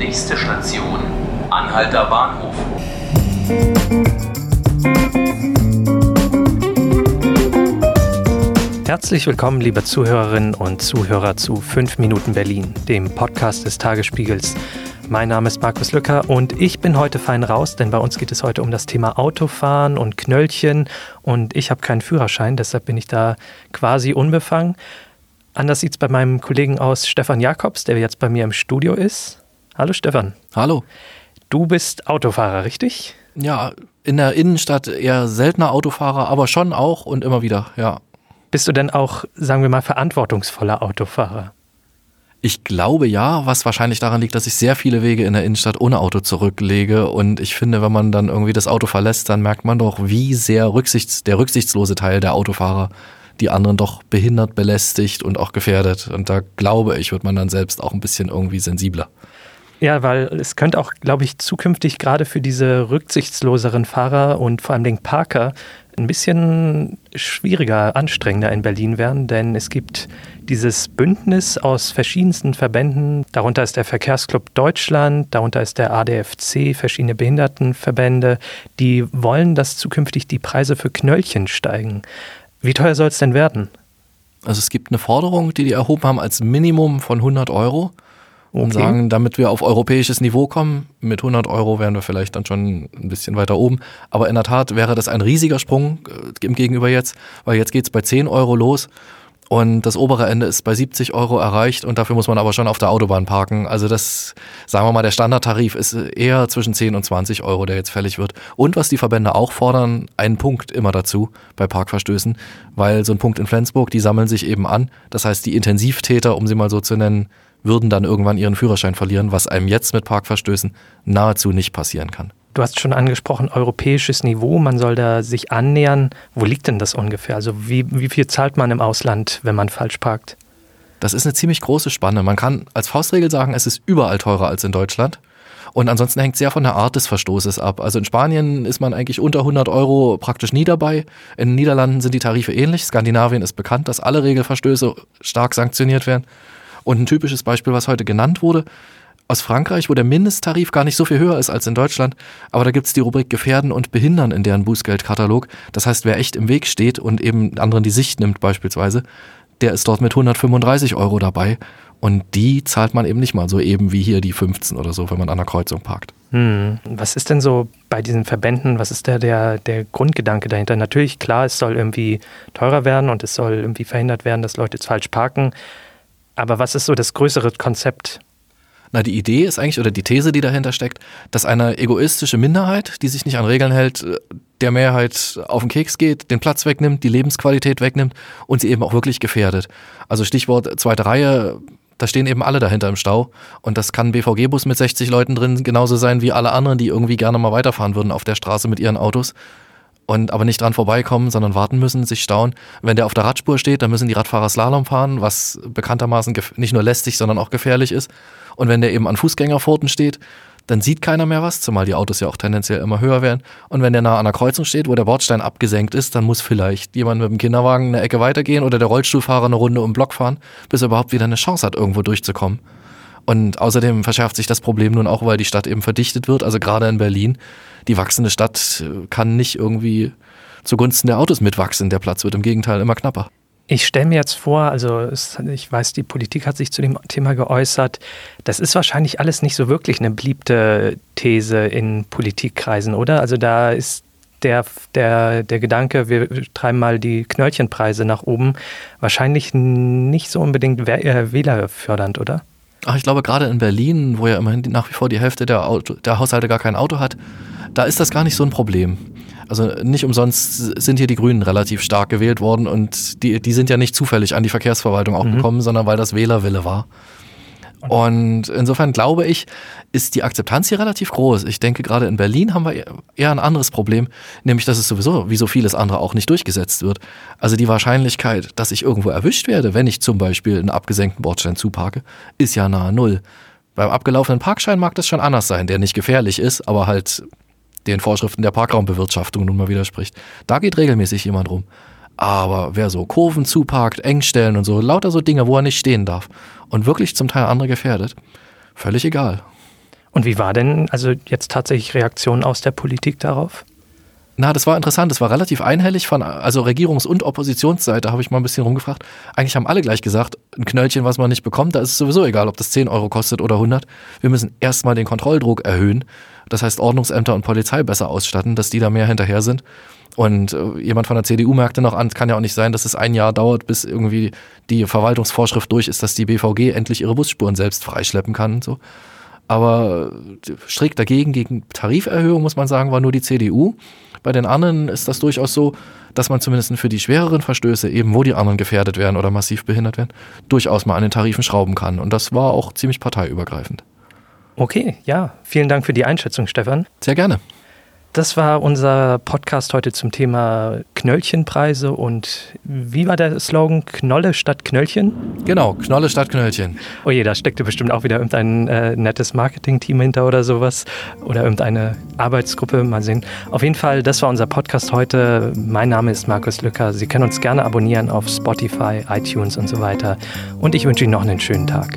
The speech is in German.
Nächste Station, Anhalter Bahnhof. Herzlich willkommen, liebe Zuhörerinnen und Zuhörer zu 5 Minuten Berlin, dem Podcast des Tagesspiegels. Mein Name ist Markus Lücker und ich bin heute fein raus, denn bei uns geht es heute um das Thema Autofahren und Knöllchen und ich habe keinen Führerschein, deshalb bin ich da quasi unbefangen. Anders sieht es bei meinem Kollegen aus, Stefan Jakobs, der jetzt bei mir im Studio ist. Hallo Stefan. Hallo. Du bist Autofahrer, richtig? Ja, in der Innenstadt eher seltener Autofahrer, aber schon auch und immer wieder, ja. Bist du denn auch, sagen wir mal, verantwortungsvoller Autofahrer? Ich glaube ja, was wahrscheinlich daran liegt, dass ich sehr viele Wege in der Innenstadt ohne Auto zurücklege. Und ich finde, wenn man dann irgendwie das Auto verlässt, dann merkt man doch, wie sehr rücksichts, der rücksichtslose Teil der Autofahrer die anderen doch behindert, belästigt und auch gefährdet. Und da glaube ich, wird man dann selbst auch ein bisschen irgendwie sensibler. Ja, weil es könnte auch, glaube ich, zukünftig gerade für diese rücksichtsloseren Fahrer und vor allem den Parker ein bisschen schwieriger, anstrengender in Berlin werden, denn es gibt dieses Bündnis aus verschiedensten Verbänden. Darunter ist der Verkehrsclub Deutschland, darunter ist der ADFC, verschiedene Behindertenverbände, die wollen, dass zukünftig die Preise für Knöllchen steigen. Wie teuer soll es denn werden? Also es gibt eine Forderung, die die erhoben haben als Minimum von 100 Euro und okay. sagen, damit wir auf europäisches Niveau kommen, mit 100 Euro wären wir vielleicht dann schon ein bisschen weiter oben. Aber in der Tat wäre das ein riesiger Sprung äh, im Gegenüber jetzt, weil jetzt geht's bei 10 Euro los und das obere Ende ist bei 70 Euro erreicht und dafür muss man aber schon auf der Autobahn parken. Also das, sagen wir mal, der Standardtarif ist eher zwischen 10 und 20 Euro, der jetzt fällig wird. Und was die Verbände auch fordern, einen Punkt immer dazu bei Parkverstößen, weil so ein Punkt in Flensburg, die sammeln sich eben an. Das heißt, die Intensivtäter, um sie mal so zu nennen, würden dann irgendwann ihren Führerschein verlieren, was einem jetzt mit Parkverstößen nahezu nicht passieren kann. Du hast schon angesprochen, europäisches Niveau, man soll da sich annähern. Wo liegt denn das ungefähr? Also wie, wie viel zahlt man im Ausland, wenn man falsch parkt? Das ist eine ziemlich große Spanne. Man kann als Faustregel sagen, es ist überall teurer als in Deutschland. Und ansonsten hängt sehr von der Art des Verstoßes ab. Also in Spanien ist man eigentlich unter 100 Euro praktisch nie dabei. In den Niederlanden sind die Tarife ähnlich. Skandinavien ist bekannt, dass alle Regelverstöße stark sanktioniert werden. Und ein typisches Beispiel, was heute genannt wurde, aus Frankreich, wo der Mindesttarif gar nicht so viel höher ist als in Deutschland, aber da gibt es die Rubrik Gefährden und Behindern in deren Bußgeldkatalog. Das heißt, wer echt im Weg steht und eben anderen die Sicht nimmt beispielsweise, der ist dort mit 135 Euro dabei. Und die zahlt man eben nicht mal so eben wie hier die 15 oder so, wenn man an der Kreuzung parkt. Hm. Was ist denn so bei diesen Verbänden, was ist der, der, der Grundgedanke dahinter? Natürlich, klar, es soll irgendwie teurer werden und es soll irgendwie verhindert werden, dass Leute falsch parken. Aber was ist so das größere Konzept? Na, die Idee ist eigentlich, oder die These, die dahinter steckt, dass eine egoistische Minderheit, die sich nicht an Regeln hält, der Mehrheit auf den Keks geht, den Platz wegnimmt, die Lebensqualität wegnimmt und sie eben auch wirklich gefährdet. Also Stichwort zweite Reihe, da stehen eben alle dahinter im Stau. Und das kann ein BVG-Bus mit 60 Leuten drin genauso sein wie alle anderen, die irgendwie gerne mal weiterfahren würden auf der Straße mit ihren Autos und aber nicht dran vorbeikommen, sondern warten müssen, sich stauen. Wenn der auf der Radspur steht, dann müssen die Radfahrer Slalom fahren, was bekanntermaßen nicht nur lästig, sondern auch gefährlich ist. Und wenn der eben an Fußgängerpforten steht, dann sieht keiner mehr was, zumal die Autos ja auch tendenziell immer höher werden. Und wenn der nah an der Kreuzung steht, wo der Bordstein abgesenkt ist, dann muss vielleicht jemand mit dem Kinderwagen eine Ecke weitergehen oder der Rollstuhlfahrer eine Runde um den Block fahren, bis er überhaupt wieder eine Chance hat, irgendwo durchzukommen. Und außerdem verschärft sich das Problem nun auch, weil die Stadt eben verdichtet wird. Also gerade in Berlin, die wachsende Stadt äh, kann nicht irgendwie zugunsten der Autos mitwachsen. Der Platz wird im Gegenteil immer knapper. Ich stelle mir jetzt vor, also ich weiß, die Politik hat sich zu dem Thema geäußert. Das ist wahrscheinlich alles nicht so wirklich eine beliebte These in Politikkreisen, oder? Also da ist der, der, der Gedanke, wir treiben mal die Knöllchenpreise nach oben, wahrscheinlich nicht so unbedingt äh, wählerfördernd, oder? Ach, ich glaube, gerade in Berlin, wo ja immerhin nach wie vor die Hälfte der, Auto, der Haushalte gar kein Auto hat, da ist das gar nicht so ein Problem. Also nicht umsonst sind hier die Grünen relativ stark gewählt worden und die, die sind ja nicht zufällig an die Verkehrsverwaltung auch mhm. gekommen, sondern weil das Wählerwille war. Und insofern glaube ich, ist die Akzeptanz hier relativ groß. Ich denke, gerade in Berlin haben wir eher ein anderes Problem, nämlich, dass es sowieso, wie so vieles andere, auch nicht durchgesetzt wird. Also die Wahrscheinlichkeit, dass ich irgendwo erwischt werde, wenn ich zum Beispiel einen abgesenkten Bordstein zuparke, ist ja nahe Null. Beim abgelaufenen Parkschein mag das schon anders sein, der nicht gefährlich ist, aber halt den Vorschriften der Parkraumbewirtschaftung nun mal widerspricht. Da geht regelmäßig jemand rum. Aber wer so Kurven zuparkt, Engstellen und so, lauter so Dinge, wo er nicht stehen darf und wirklich zum Teil andere gefährdet, völlig egal. Und wie war denn also jetzt tatsächlich Reaktion aus der Politik darauf? Na, das war interessant. Das war relativ einhellig von, also Regierungs- und Oppositionsseite, habe ich mal ein bisschen rumgefragt. Eigentlich haben alle gleich gesagt, ein Knöllchen, was man nicht bekommt, da ist es sowieso egal, ob das 10 Euro kostet oder 100. Wir müssen erstmal den Kontrolldruck erhöhen. Das heißt, Ordnungsämter und Polizei besser ausstatten, dass die da mehr hinterher sind. Und äh, jemand von der CDU merkte noch an, es kann ja auch nicht sein, dass es ein Jahr dauert, bis irgendwie die Verwaltungsvorschrift durch ist, dass die BVG endlich ihre Busspuren selbst freischleppen kann und so. Aber äh, strikt dagegen, gegen Tariferhöhung, muss man sagen, war nur die CDU. Bei den anderen ist das durchaus so, dass man zumindest für die schwereren Verstöße, eben wo die anderen gefährdet werden oder massiv behindert werden, durchaus mal an den Tarifen schrauben kann. Und das war auch ziemlich parteiübergreifend. Okay, ja, vielen Dank für die Einschätzung, Stefan. Sehr gerne. Das war unser Podcast heute zum Thema Knöllchenpreise und wie war der Slogan Knolle statt Knöllchen? Genau, Knolle statt Knöllchen. Oh je, da steckte bestimmt auch wieder irgendein äh, nettes Marketing-Team hinter oder sowas oder irgendeine Arbeitsgruppe. Mal sehen. Auf jeden Fall, das war unser Podcast heute. Mein Name ist Markus Lücker. Sie können uns gerne abonnieren auf Spotify, iTunes und so weiter. Und ich wünsche Ihnen noch einen schönen Tag.